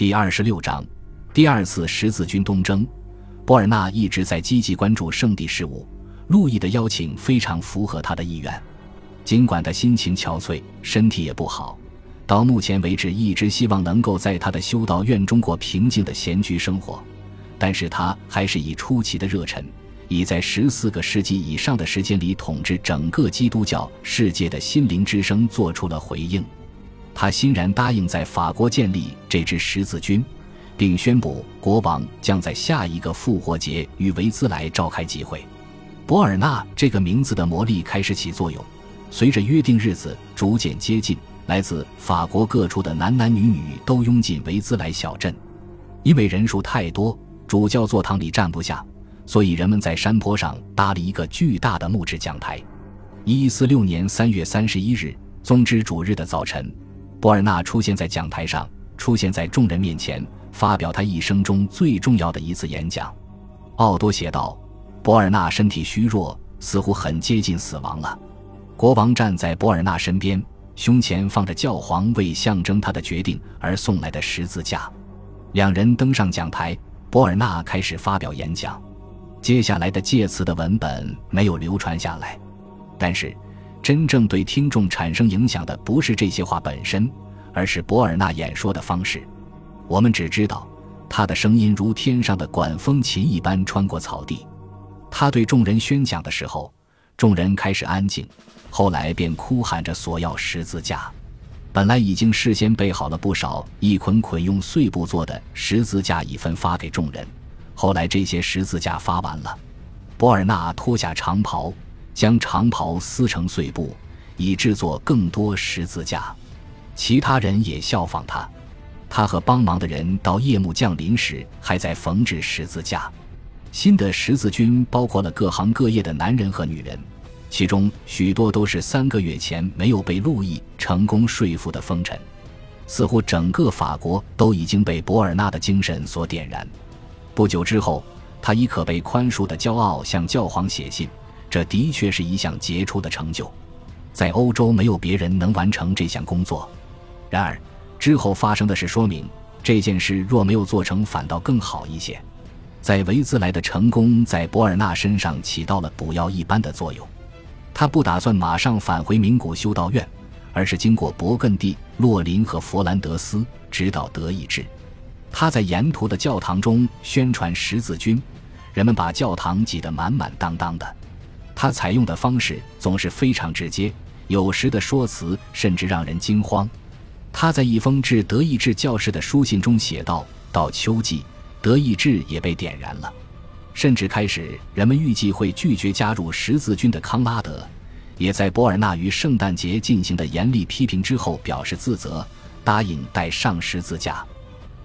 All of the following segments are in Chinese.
第二十六章，第二次十字军东征。博尔纳一直在积极关注圣地事务，路易的邀请非常符合他的意愿。尽管他心情憔悴，身体也不好，到目前为止一直希望能够在他的修道院中过平静的闲居生活，但是他还是以出奇的热忱。已在十四个世纪以上的时间里统治整个基督教世界的心灵之声做出了回应。他欣然答应在法国建立这支十字军，并宣布国王将在下一个复活节与维兹莱召开集会。博尔纳这个名字的魔力开始起作用。随着约定日子逐渐接近，来自法国各处的男男女女都拥进维兹莱小镇，因为人数太多，主教座堂里站不下。所以，人们在山坡上搭了一个巨大的木质讲台。一四六年三月三十一日，宗之主日的早晨，博尔纳出现在讲台上，出现在众人面前，发表他一生中最重要的一次演讲。奥多写道：“博尔纳身体虚弱，似乎很接近死亡了。”国王站在博尔纳身边，胸前放着教皇为象征他的决定而送来的十字架。两人登上讲台，博尔纳开始发表演讲。接下来的介词的文本没有流传下来，但是真正对听众产生影响的不是这些话本身，而是博尔纳演说的方式。我们只知道他的声音如天上的管风琴一般穿过草地。他对众人宣讲的时候，众人开始安静，后来便哭喊着索要十字架。本来已经事先备好了不少一捆捆用碎布做的十字架，已分发给众人。后来这些十字架发完了，博尔纳脱下长袍，将长袍撕成碎布，以制作更多十字架。其他人也效仿他。他和帮忙的人到夜幕降临时还在缝制十字架。新的十字军包括了各行各业的男人和女人，其中许多都是三个月前没有被路易成功说服的风尘。似乎整个法国都已经被博尔纳的精神所点燃。不久之后，他以可被宽恕的骄傲向教皇写信，这的确是一项杰出的成就。在欧洲，没有别人能完成这项工作。然而，之后发生的事说明，这件事若没有做成，反倒更好一些。在维兹莱的成功，在博尔纳身上起到了补药一般的作用。他不打算马上返回名古修道院，而是经过勃艮第、洛林和佛兰德斯，直到德意志。他在沿途的教堂中宣传十字军，人们把教堂挤得满满当当的。他采用的方式总是非常直接，有时的说辞甚至让人惊慌。他在一封致德意志教士的书信中写道：“到秋季，德意志也被点燃了，甚至开始人们预计会拒绝加入十字军的康拉德，也在博尔纳于圣诞节进行的严厉批评之后表示自责，答应带上十字架。”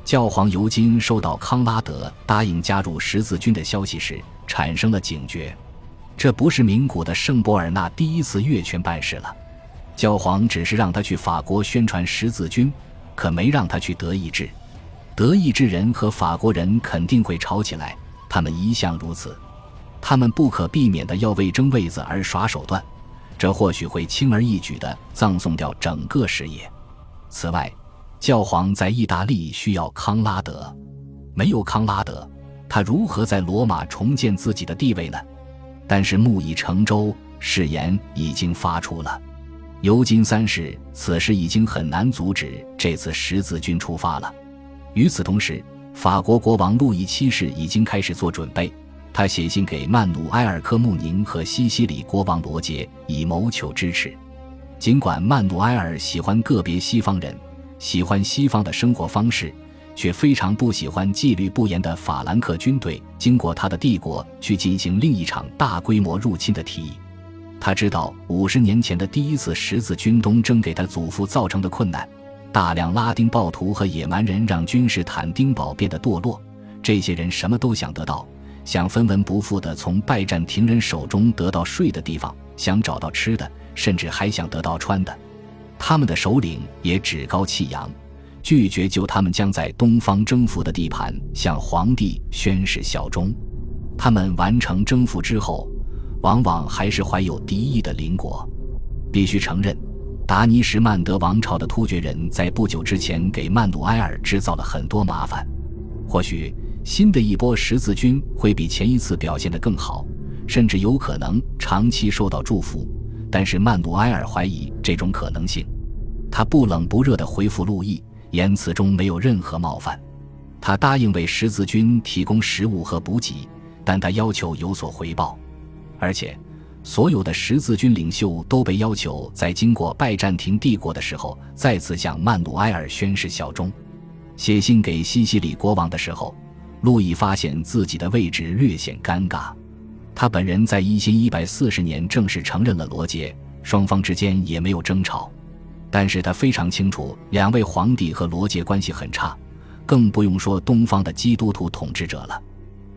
教皇尤金收到康拉德答应加入十字军的消息时，产生了警觉。这不是名古的圣博尔纳第一次越权办事了。教皇只是让他去法国宣传十字军，可没让他去德意志。德意志人和法国人肯定会吵起来，他们一向如此。他们不可避免的要为争位子而耍手段，这或许会轻而易举的葬送掉整个事业。此外，教皇在意大利需要康拉德，没有康拉德，他如何在罗马重建自己的地位呢？但是木已成舟，誓言已经发出了。尤金三世此时已经很难阻止这次十字军出发了。与此同时，法国国王路易七世已经开始做准备，他写信给曼努埃尔科穆宁和西西里国王罗杰，以谋求支持。尽管曼努埃尔喜欢个别西方人。喜欢西方的生活方式，却非常不喜欢纪律不严的法兰克军队经过他的帝国去进行另一场大规模入侵的提议。他知道五十年前的第一次十字军东征给他祖父造成的困难，大量拉丁暴徒和野蛮人让君士坦丁堡变得堕落。这些人什么都想得到，想分文不付地从拜占庭人手中得到睡的地方，想找到吃的，甚至还想得到穿的。他们的首领也趾高气扬，拒绝就他们将在东方征服的地盘向皇帝宣誓效忠。他们完成征服之后，往往还是怀有敌意的邻国。必须承认，达尼什曼德王朝的突厥人在不久之前给曼努埃尔制造了很多麻烦。或许新的一波十字军会比前一次表现得更好，甚至有可能长期受到祝福。但是曼努埃尔怀疑这种可能性。他不冷不热地回复路易，言辞中没有任何冒犯。他答应为十字军提供食物和补给，但他要求有所回报，而且。所有的十字军领袖都被要求在经过拜占庭帝国的时候，再次向曼努埃尔宣誓效忠。写信给西西里国王的时候，路易发现自己的位置略显尴尬。他本人在一一百四十年正式承认了罗杰，双方之间也没有争吵。但是他非常清楚，两位皇帝和罗杰关系很差，更不用说东方的基督徒统治者了。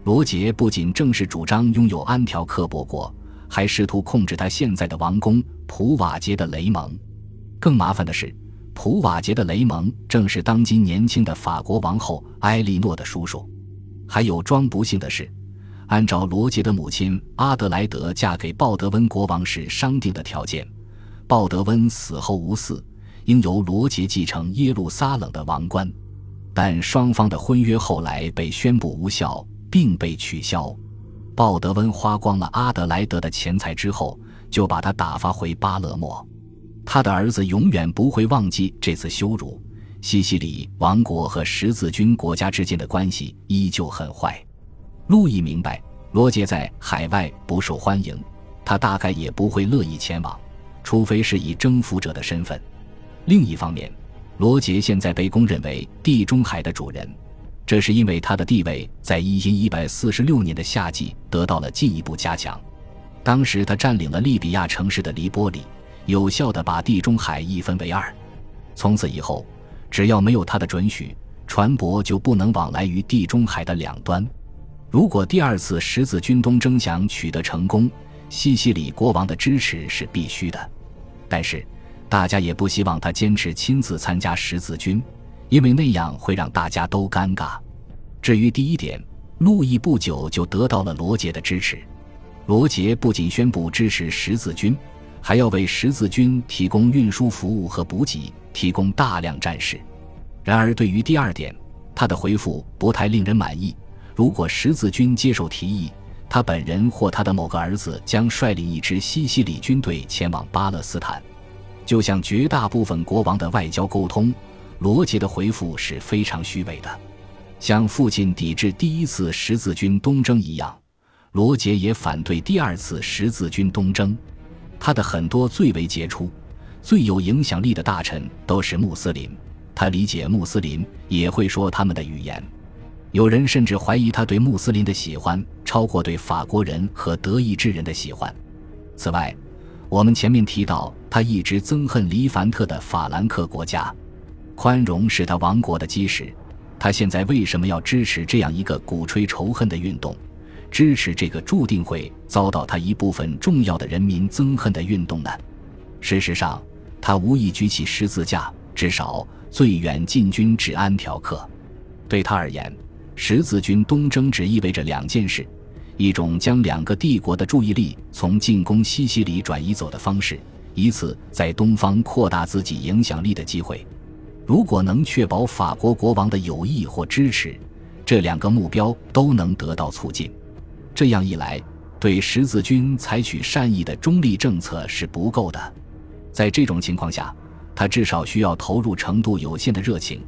罗杰不仅正式主张拥有安条克伯国。还试图控制他现在的王宫普瓦捷的雷蒙。更麻烦的是，普瓦捷的雷蒙正是当今年轻的法国王后埃莉诺的叔叔。还有装不幸的是，按照罗杰的母亲阿德莱德嫁给鲍德温国王时商定的条件，鲍德温死后无嗣，应由罗杰继承耶路撒冷的王冠。但双方的婚约后来被宣布无效，并被取消。鲍德温花光了阿德莱德的钱财之后，就把他打发回巴勒莫。他的儿子永远不会忘记这次羞辱。西西里王国和十字军国家之间的关系依旧很坏。路易明白罗杰在海外不受欢迎，他大概也不会乐意前往，除非是以征服者的身份。另一方面，罗杰现在被公认为地中海的主人。这是因为他的地位在一一一百四十六年的夏季得到了进一步加强。当时他占领了利比亚城市的黎波里，有效地把地中海一分为二。从此以后，只要没有他的准许，船舶就不能往来于地中海的两端。如果第二次十字军东征想取得成功，西西里国王的支持是必须的。但是，大家也不希望他坚持亲自参加十字军。因为那样会让大家都尴尬。至于第一点，路易不久就得到了罗杰的支持。罗杰不仅宣布支持十字军，还要为十字军提供运输服务和补给，提供大量战士。然而，对于第二点，他的回复不太令人满意。如果十字军接受提议，他本人或他的某个儿子将率领一支西西里军队前往巴勒斯坦，就像绝大部分国王的外交沟通。罗杰的回复是非常虚伪的，像父亲抵制第一次十字军东征一样，罗杰也反对第二次十字军东征。他的很多最为杰出、最有影响力的大臣都是穆斯林，他理解穆斯林，也会说他们的语言。有人甚至怀疑他对穆斯林的喜欢超过对法国人和德意志人的喜欢。此外，我们前面提到，他一直憎恨黎凡特的法兰克国家。宽容是他王国的基石，他现在为什么要支持这样一个鼓吹仇恨的运动，支持这个注定会遭到他一部分重要的人民憎恨的运动呢？事实上，他无意举起十字架，至少最远进军至安条克。对他而言，十字军东征只意味着两件事：一种将两个帝国的注意力从进攻西西里转移走的方式，一次在东方扩大自己影响力的机会。如果能确保法国国王的友谊或支持，这两个目标都能得到促进。这样一来，对十字军采取善意的中立政策是不够的。在这种情况下，他至少需要投入程度有限的热情。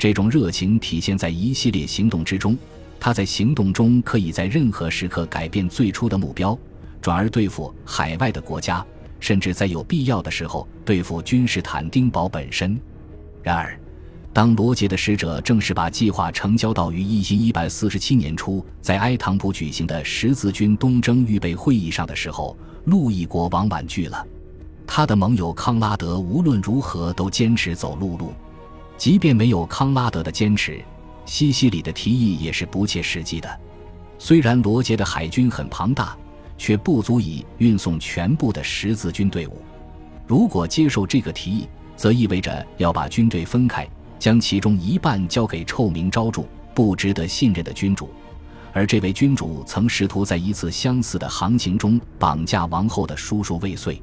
这种热情体现在一系列行动之中。他在行动中可以在任何时刻改变最初的目标，转而对付海外的国家，甚至在有必要的时候对付君士坦丁堡本身。然而，当罗杰的使者正式把计划呈交到于一一百四十七年初在埃唐普举行的十字军东征预备会议上的时候，路易国王婉拒了。他的盟友康拉德无论如何都坚持走陆路，即便没有康拉德的坚持，西西里的提议也是不切实际的。虽然罗杰的海军很庞大，却不足以运送全部的十字军队伍。如果接受这个提议，则意味着要把军队分开，将其中一半交给臭名昭著、不值得信任的君主，而这位君主曾试图在一次相似的航行中绑架王后的叔叔未遂。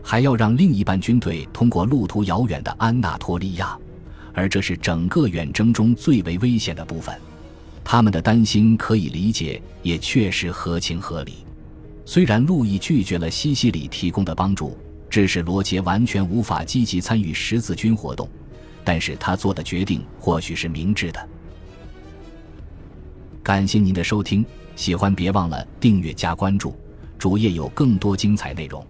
还要让另一半军队通过路途遥远的安纳托利亚，而这是整个远征中最为危险的部分。他们的担心可以理解，也确实合情合理。虽然路易拒绝了西西里提供的帮助，致使罗杰完全无法积极参与十字军活动，但是他做的决定或许是明智的。感谢您的收听，喜欢别忘了订阅加关注，主页有更多精彩内容。